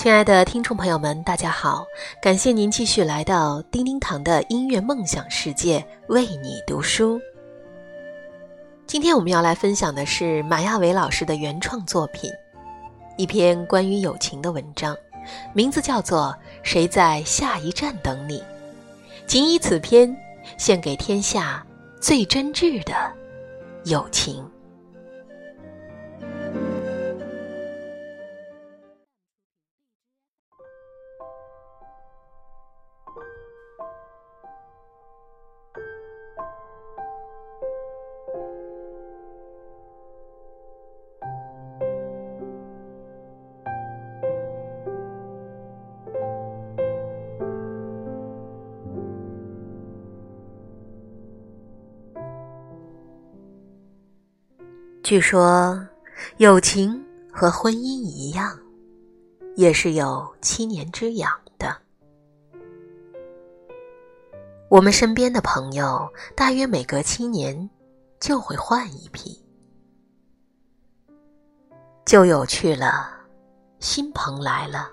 亲爱的听众朋友们，大家好！感谢您继续来到叮叮堂的音乐梦想世界，为你读书。今天我们要来分享的是马亚伟老师的原创作品，一篇关于友情的文章，名字叫做《谁在下一站等你》。仅以此篇，献给天下最真挚的友情。据说，友情和婚姻一样，也是有七年之痒的。我们身边的朋友，大约每隔七年就会换一批。旧友去了，新朋来了，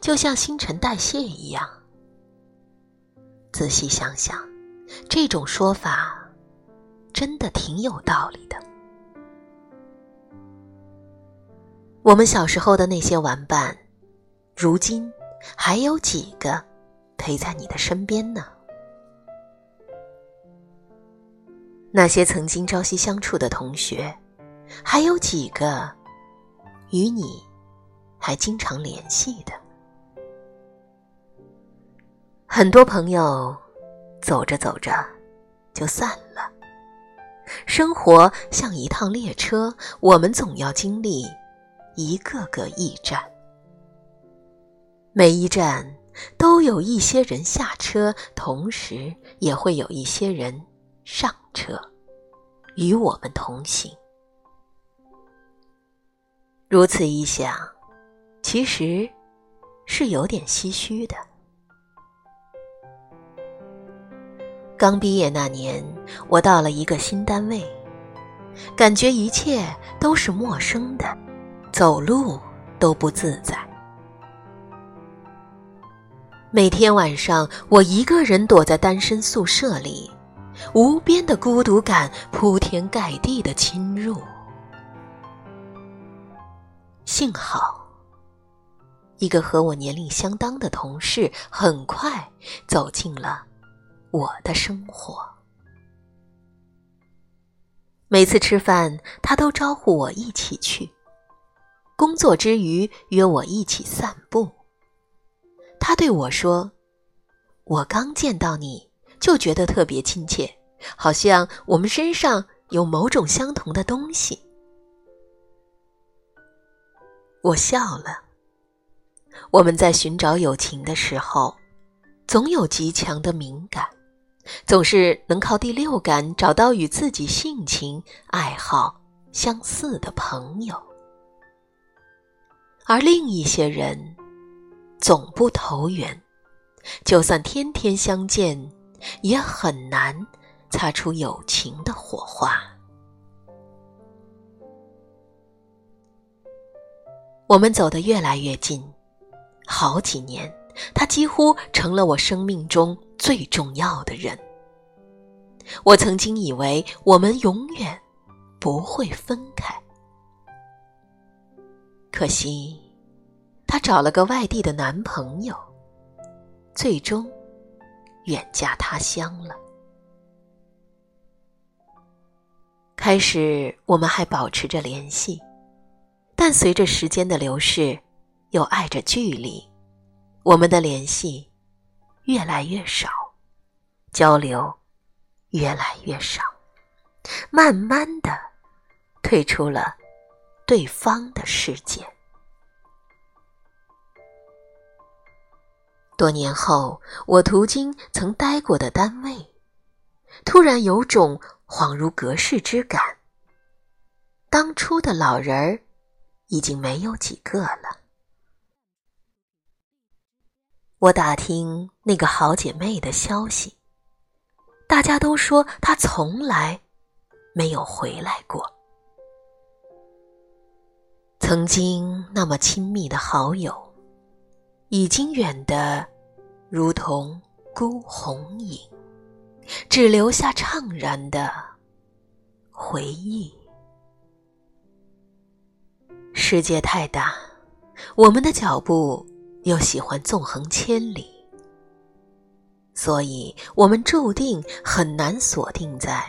就像新陈代谢一样。仔细想想，这种说法真的挺有道理的。我们小时候的那些玩伴，如今还有几个陪在你的身边呢？那些曾经朝夕相处的同学，还有几个与你还经常联系的？很多朋友走着走着就散了。生活像一趟列车，我们总要经历。一个个驿站，每一站都有一些人下车，同时也会有一些人上车，与我们同行。如此一想，其实是有点唏嘘的。刚毕业那年，我到了一个新单位，感觉一切都是陌生的。走路都不自在。每天晚上，我一个人躲在单身宿舍里，无边的孤独感铺天盖地的侵入。幸好，一个和我年龄相当的同事很快走进了我的生活。每次吃饭，他都招呼我一起去。工作之余约我一起散步。他对我说：“我刚见到你就觉得特别亲切，好像我们身上有某种相同的东西。”我笑了。我们在寻找友情的时候，总有极强的敏感，总是能靠第六感找到与自己性情、爱好相似的朋友。而另一些人，总不投缘，就算天天相见，也很难擦出友情的火花。我们走得越来越近，好几年，他几乎成了我生命中最重要的人。我曾经以为我们永远不会分开。可惜，她找了个外地的男朋友，最终远嫁他乡了。开始我们还保持着联系，但随着时间的流逝，又碍着距离，我们的联系越来越少，交流越来越少，慢慢的退出了。对方的世界。多年后，我途经曾待过的单位，突然有种恍如隔世之感。当初的老人儿已经没有几个了。我打听那个好姐妹的消息，大家都说她从来没有回来过。曾经那么亲密的好友，已经远得如同孤鸿影，只留下怅然的回忆。世界太大，我们的脚步又喜欢纵横千里，所以我们注定很难锁定在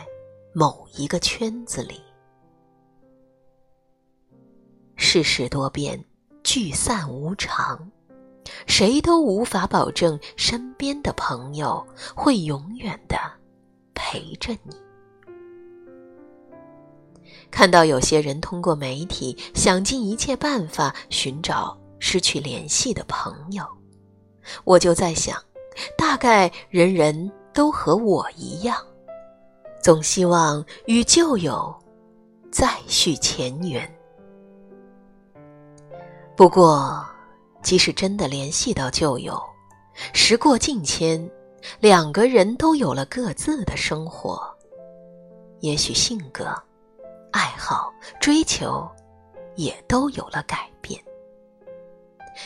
某一个圈子里。世事多变，聚散无常，谁都无法保证身边的朋友会永远的陪着你。看到有些人通过媒体想尽一切办法寻找失去联系的朋友，我就在想，大概人人都和我一样，总希望与旧友再续前缘。不过，即使真的联系到旧友，时过境迁，两个人都有了各自的生活，也许性格、爱好、追求也都有了改变。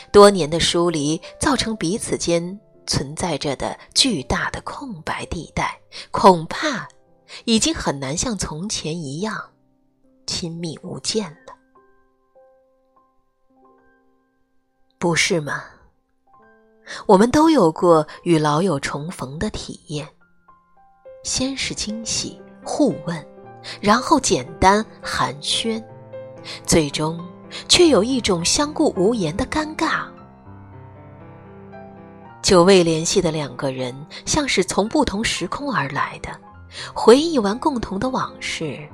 多年的疏离，造成彼此间存在着的巨大的空白地带，恐怕已经很难像从前一样亲密无间了。不是吗？我们都有过与老友重逢的体验，先是惊喜互问，然后简单寒暄，最终却有一种相顾无言的尴尬。久未联系的两个人，像是从不同时空而来的，回忆完共同的往事，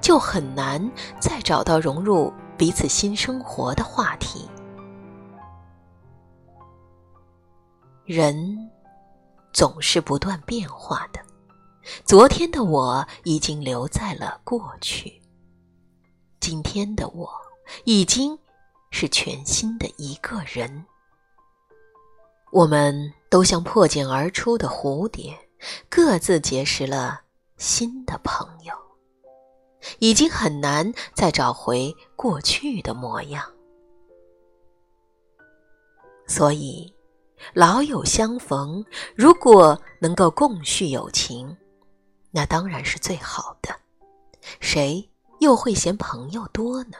就很难再找到融入彼此新生活的话题。人总是不断变化的，昨天的我已经留在了过去，今天的我已经是全新的一个人。我们都像破茧而出的蝴蝶，各自结识了新的朋友，已经很难再找回过去的模样，所以。老友相逢，如果能够共叙友情，那当然是最好的。谁又会嫌朋友多呢？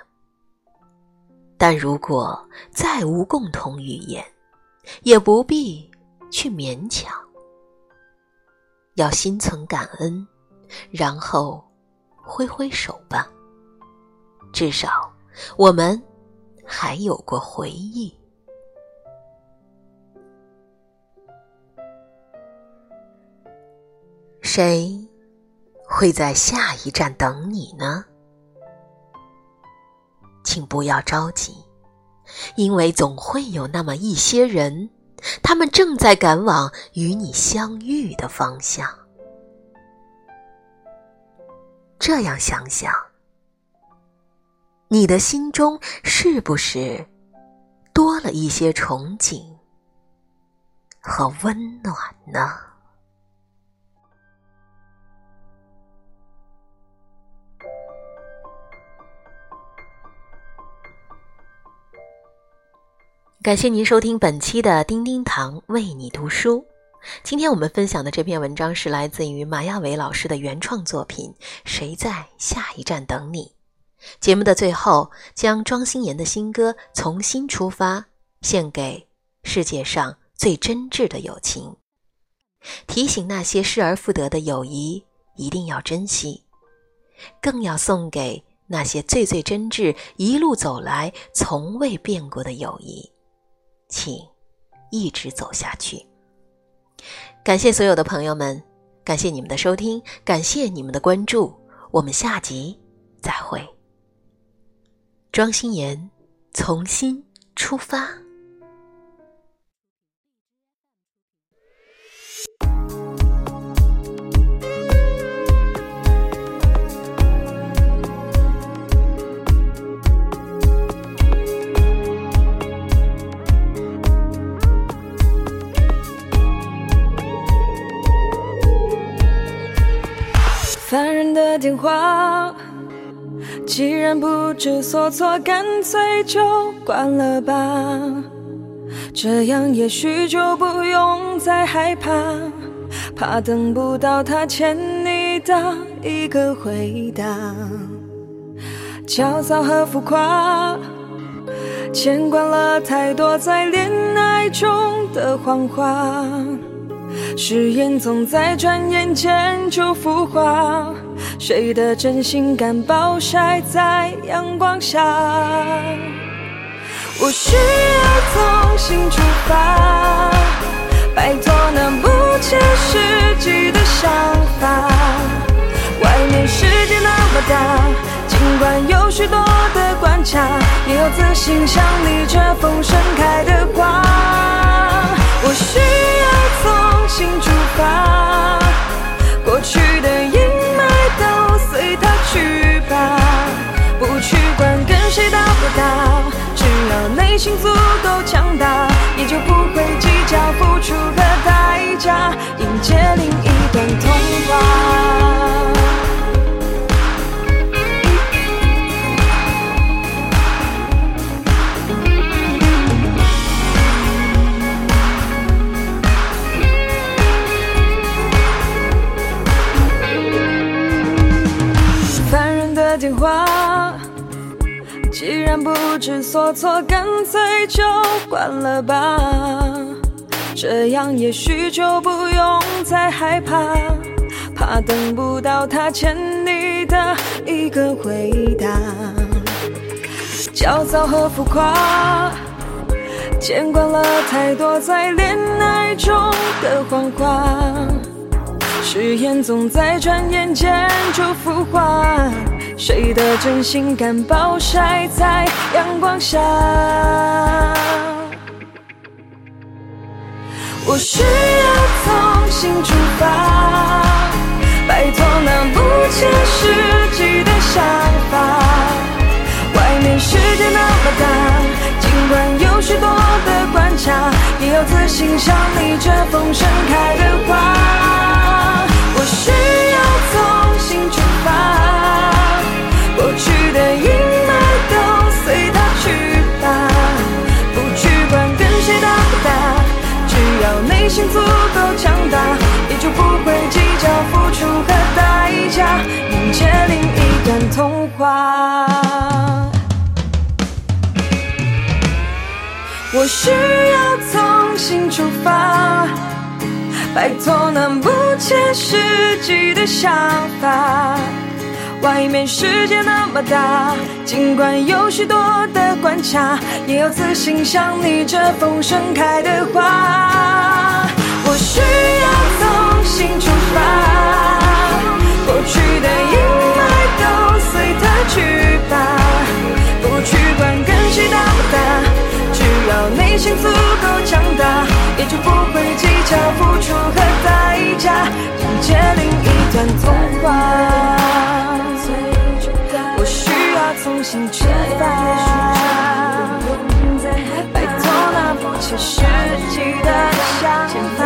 但如果再无共同语言，也不必去勉强。要心存感恩，然后挥挥手吧。至少我们还有过回忆。谁会在下一站等你呢？请不要着急，因为总会有那么一些人，他们正在赶往与你相遇的方向。这样想想，你的心中是不是多了一些憧憬和温暖呢？感谢您收听本期的叮叮堂为你读书。今天我们分享的这篇文章是来自于马亚伟老师的原创作品《谁在下一站等你》。节目的最后，将庄心妍的新歌《从新出发》献给世界上最真挚的友情，提醒那些失而复得的友谊一定要珍惜，更要送给那些最最真挚、一路走来从未变过的友谊。请一直走下去。感谢所有的朋友们，感谢你们的收听，感谢你们的关注。我们下集再会。庄心妍，从新出发。烦人的电话，既然不知所措，干脆就关了吧。这样也许就不用再害怕，怕等不到他欠你的一个回答。焦躁和浮夸，见惯了太多在恋爱中的谎话。誓言总在转眼间就腐化，谁的真心敢暴晒在阳光下？我需要从新出发，摆脱那不切实际的想法。外面世界那么大，尽管有许多的关卡，也有自信像你这风盛开的花。我需要重新出发，过去的阴霾都随它去吧，不去管跟谁打不打，只要内心足够强大，也就不会计较付出的代价，迎接另一不知所措，干脆就关了吧。这样也许就不用再害怕，怕等不到他欠你的一个回答。焦躁和浮夸，见惯了太多在恋爱中的谎话。誓言总在转眼间就腐化，谁的真心敢暴晒在阳光下？我需要从新出发，摆脱那不切实际的想法。外面世界那么大，尽管有许多的关卡，也有自信像你这风盛开的花。我需要重新出发，过去的阴霾都随它去吧，不去管跟谁打不打，只要内心足够强大，也就不会计较付出和代价，迎接另一段童话。我需要从新出发，摆脱那不切实际的想法。外面世界那么大，尽管有许多的关卡，也要自信。像你这风盛开的花，我需要从新出发，过去的阴霾都随它去吧。内心足够强大，也就不会计较付出和代价，迎接另一段童话。我需要重新出发，摆脱那不切实际的向往。